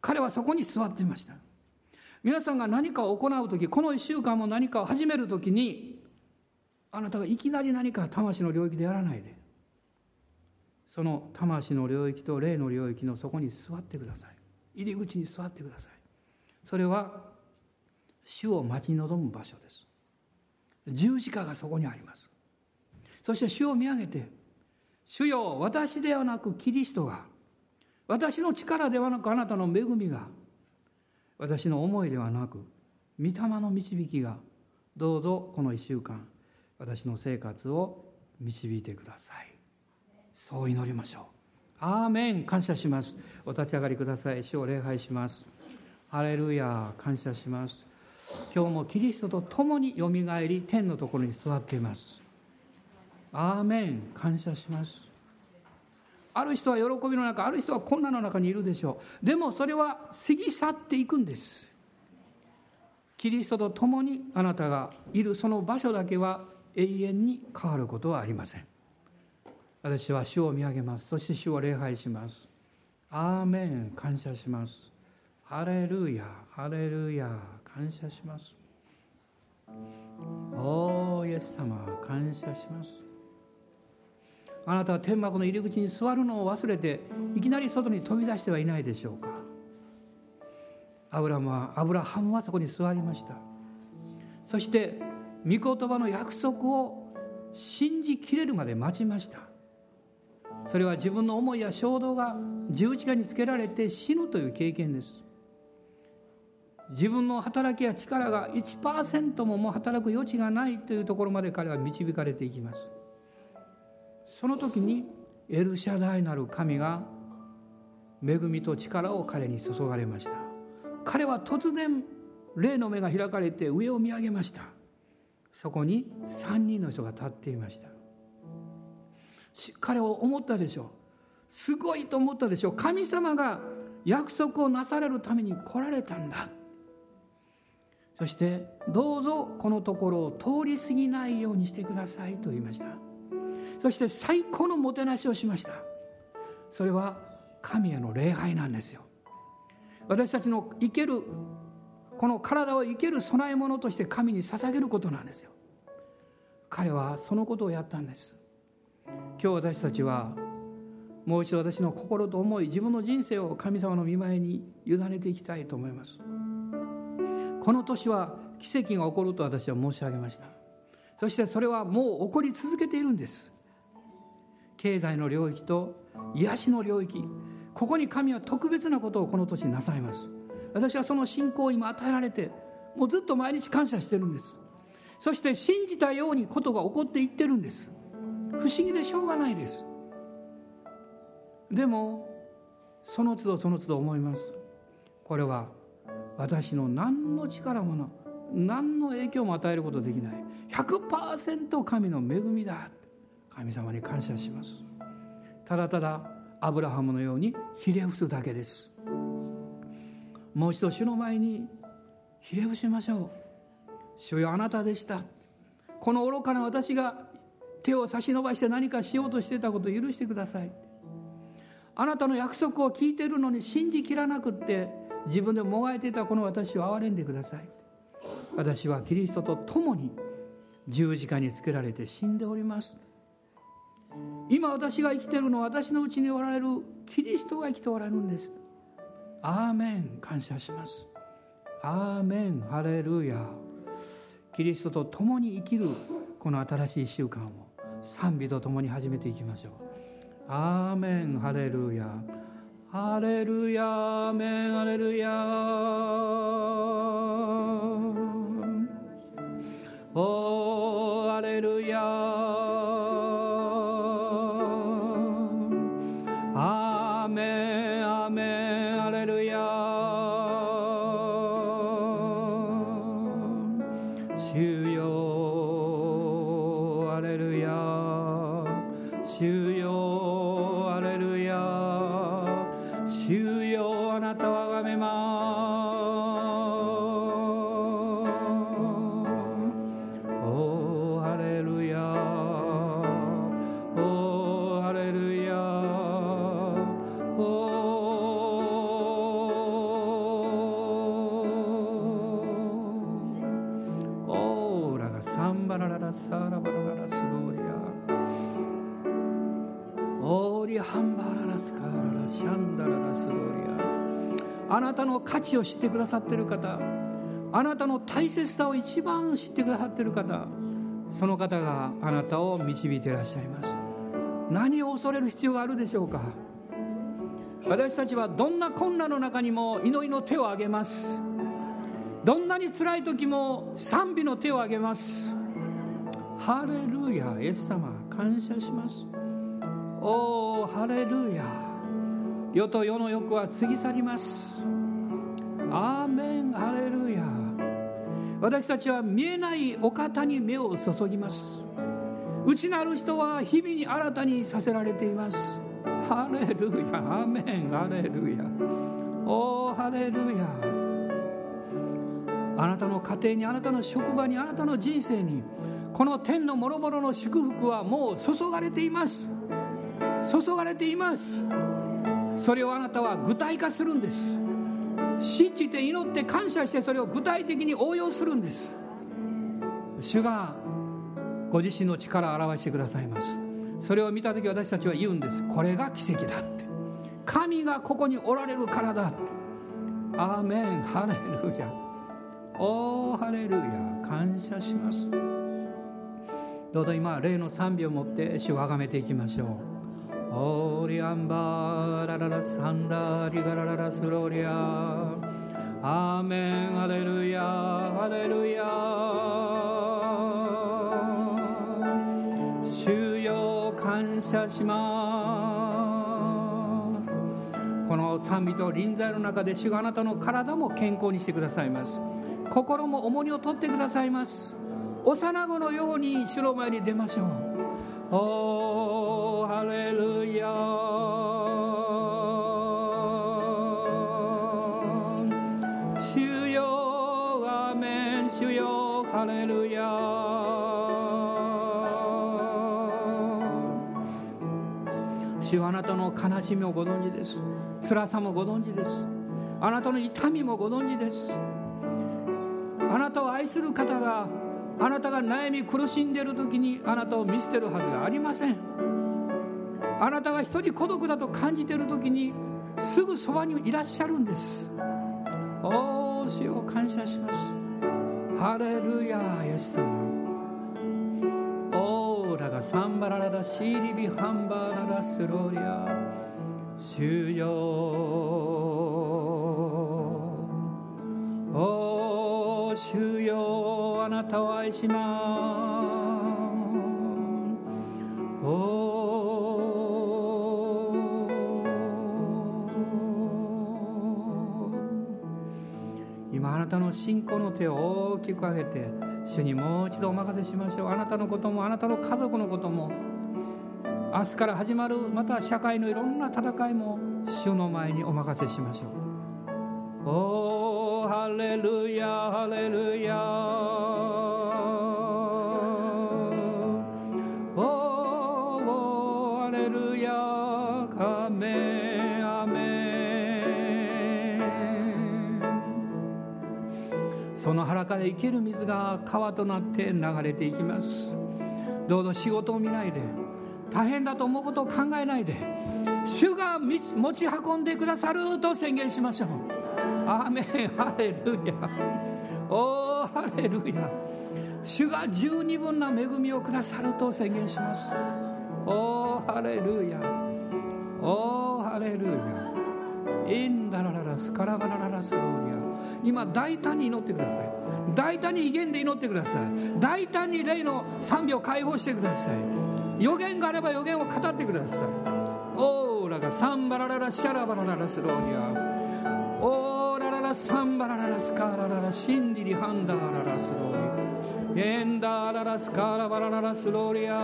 彼はそこに座っていました。皆さんが何かを行う時この1週間も何かを始める時にあなたがいきなり何か魂の領域でやらないでその魂の領域と霊の領域のそこに座ってください。入り口に座ってください。それは主を待ち望む場所です。十字架がそこにあります。そして主を見上げて「主よ私ではなくキリストが私の力ではなくあなたの恵みが私の思いではなく御霊の導きがどうぞこの1週間私の生活を導いてください。そう祈りましょう。アーメン。感謝します。お立ち上がりください。主を礼拝します。ハレルヤ感謝します。今日もキリストと共によみがえり天のところに座っています。アーメン。感謝します。ある人は喜びの中ある人は困難の中にいるでしょう。でもそれは過ぎ去っていくんです。キリストと共にあなたがいるその場所だけは永遠に変わることはありません。私は主を見上げます。そして主を礼拝します。アーメン。感謝します。ハレルヤ。ハレルヤ。感謝します。おーイエス様。感謝します。あなたは天幕の入り口に座るのを忘れていきなり外に飛び出してはいないでしょうか。アブラムはアブラハムはそこに座りました。そして御言葉の約束を信じきれるまで待ちました。それは自分の思いや衝動が十字架につけられて死ぬという経験です。自分の働きや力が1%ももう働く余地がないというところまで彼は導かれていきます。その時にエルシャダイなる神が恵みと力を彼に注がれました。彼は突然霊の目が開かれて上を見上げました。そこに3人の人が立っていました。彼は思ったでしょう。すごいと思ったでしょう。神様が約束をなされるために来られたんだ。そしてどうぞこのところを通り過ぎないようにしてくださいと言いました。そして最高のもてなしをしました。それは神への礼拝なんですよ。私たちの生けるこの体を生ける供え物として神に捧げることなんですよ。彼はそのことをやったんです。今日私たちはもう一度私の心と思い自分の人生を神様の見舞いに委ねていきたいと思います。この年は奇跡が起こると私は申し上げました。そしてそれはもう起こり続けているんです。経済の領域と癒しの領域。ここに神は特別なことをこの年なさいます。私はその信仰を今与えられてもうずっと毎日感謝してるんです。そして信じたようにことが起こっていってるんです。不思議でしょうがないです。でもその都度その都度思います。これは私の何の力も何の影響も与えることできない。100%神の恵みだ。神様に感謝します。ただただアブラハムのようにひれ伏すだけです。もう一度主の前にひれ伏しましょう。主よあなたでした。この愚かな私が手を差し伸ばして何かしようとしてたことを許してください。あなたの約束を聞いているのに信じきらなくって自分でもがいていたこの私を憐れんでください。私はキリストと共に十字架につけられて死んでおります。今私が生きているのは私のうちにおられるキリストが生きておられるんです。アーメン。感謝します。アーメン。ハレルヤ。キリストと共に生きるこの新しい習慣を。賛美と共に始めていきましょう。アーメン。ハレルヤ。ハレルヤ。アーメン。ハレルヤ。価値を知ってくださっている方あなたの大切さを一番知ってくださっている方その方があなたを導いていらっしゃいます。何を恐れる必要があるでしょうか。私たちはどんな困難の中にも祈りの手を挙げます。どんなに辛い時も賛美の手を挙げます。ハレルヤイエス様感謝します。おーハレルヤ。世と世の欲は過ぎ去ります。アーメンハレルヤ私たちは見えないお方に目を注ぎます。内なる人は日々に新たにさせられています。ハレルヤアーメンハレルヤおーハレルヤあなたの家庭にあなたの職場にあなたの人生にこの天の諸々の祝福はもう注がれています。注がれています。それをあなたは具体化するんです。信じて祈って感謝してそれを具体的に応用するんです。主がご自身の力を表してくださいます。それを見た時私たちは言うんです。これが奇跡だって。神がここにおられるからだって。アーメン。ハレルヤ。おーハレルヤ。感謝します。どうぞ今例の賛美を持って主をあがめていきましょう。オーリアンバーラララサンダリガラララスローリアアーメン。ハレルヤ。ハレルヤ。主よ感謝します。この賛美と臨在の中で主があなたの体も健康にしてくださいます。心も重荷を取ってくださいます。幼子のように主の前に出ましょう。おーハレル主はあなたの悲しみをご存知です。辛さもご存知です。あなたの痛みもご存知です。あなたを愛する方があなたが悩み苦しんでいる時にあなたを見捨てるはずがありません。あなたが一人孤独だと感じている時にすぐそばにいらっしゃるんです。おー主を感謝します。ハレルヤイエス様。シンバララダシリビハンバララスロリア。終了お終了あなたを愛しますおお今あなたの信仰の手を大きく上げて主にもう一度お任せしましょう。あなたのこともあなたの家族のことも明日から始まるまた社会のいろんな戦いも主の前にお任せしましょう。おーハレルヤハレルヤその腹から生ける水が川となって流れていきます。どうぞ仕事を見ないで大変だと思うことを考えないで主が持ち運んでくださると宣言しましょう。アーメンハレルヤ。おーハレルヤ。主が十二分な恵みをくださると宣言します。おーハレルヤ。おーハレルヤ。インダラララスカラバラララスローリア。今大胆に祈ってください。大胆に威厳で祈ってください。大胆に霊の賛美を解放してください。予言があれば予言を語ってください。オーラがサンバラララシャラバラララスローニア。オーラララサンバラララスカラララシンディリハンダーララスローニア。エンダーララスカラバラララスローリア。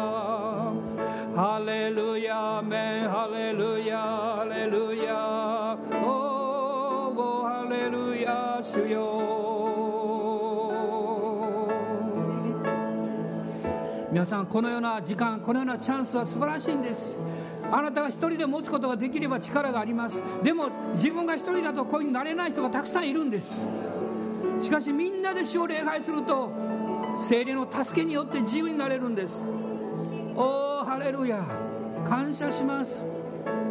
ハレルヤメン。ハレルヤハレルヤハレルヤ主よ。皆さんこのような時間このようなチャンスは素晴らしいんです。あなたが一人で持つことができれば力があります。でも自分が一人だとこういうになれない人がたくさんいるんです。しかしみんなで主を礼拝すると精霊の助けによって自由になれるんです。おおハレルヤ。感謝します。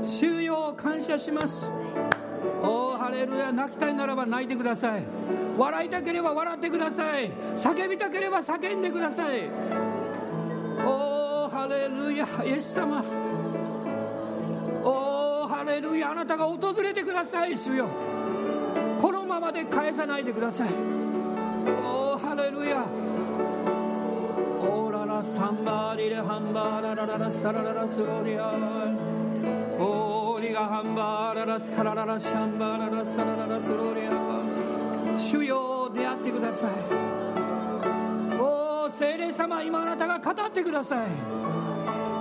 主よ感謝します。おおハレルヤ泣きたいならば泣いてください。笑いたければ笑ってください。叫びたければ叫んでください。おおハレルヤイエス様。おおハレルヤあなたが訪れてください主よ。このままで返さないでください。おおハレルヤ。オーララサンバーリレハンバーララララサラララスロリアオリガハンバーララスカラララシャンバーララサラララスローリア主よ出会ってくださいおお聖霊様今あなたが語ってください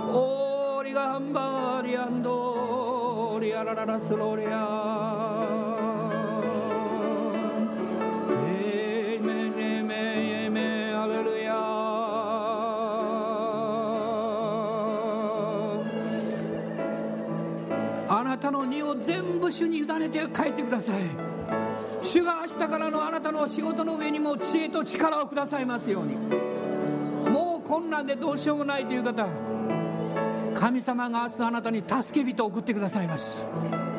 オーリガハンバーリアンドリアラララスローリアたの荷を全部主に委ねて帰ってください。主が明日からのあなたの仕事の上にも知恵と力をくださいますように。もう困難でどうしようもないという方神様が明日あなたに助け人を送ってくださいます。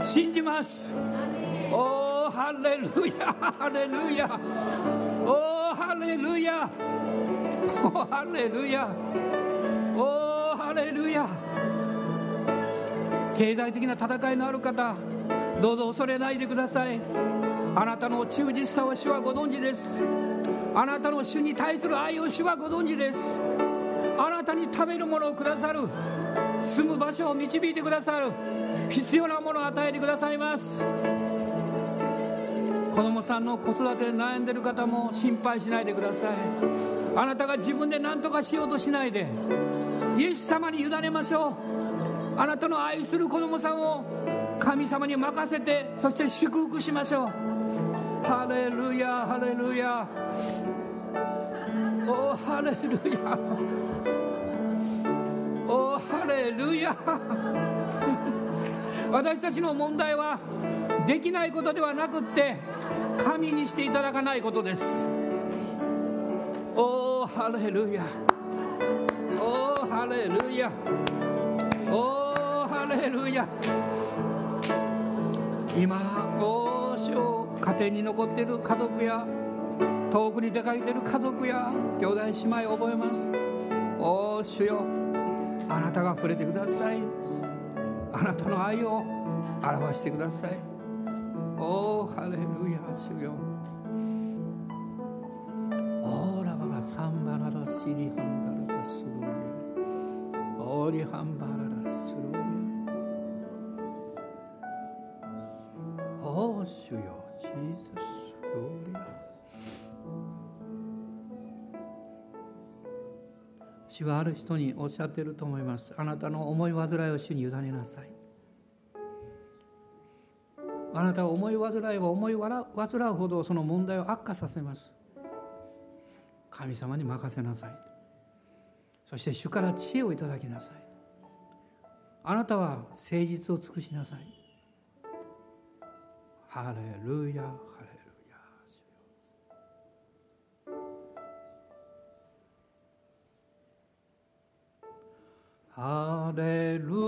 信じます。おおハレルヤハレルヤ。おおハレルヤ。おおハレルヤ。おおハレルヤ経済的な戦いのある方どうぞ恐れないでください。あなたの忠実さを主はご存知です。あなたの主に対する愛を主はご存知です。あなたに食べるものをくださる。住む場所を導いてくださる。必要なものを与えてくださいます。子供さんの子育てで悩んでる方も心配しないでください。あなたが自分で何とかしようとしないでイエス様に委ねましょう。あなたの愛する子供さんを神様に任せてそして祝福しましょう。ハレルヤハレルヤ。おハレルヤ。おハレルヤ。私たちの問題はできないことではなくって神にしていただかないことです。おハレルヤ。おハレルヤ。おレルヤ今お主よ家庭に残っている家族や遠くに出かけている家族や兄弟姉妹を覚えます。お主よあなたが触れてください。あなたの愛を表してください。おハレルヤ主よ。オーラバがサンバララシリハンダララスロリオーリハンバラ。主よ、Jesus, Gloria. 主はある人におっしゃっていると思います。あなたの思い煩いを主に委ねなさい。あなたは思い煩いは思い煩うほどその問題を悪化させます。神様に任せなさい。そして主から知恵をいただきなさい。あなたは誠実を尽くしなさい。ハレルヤハレハレル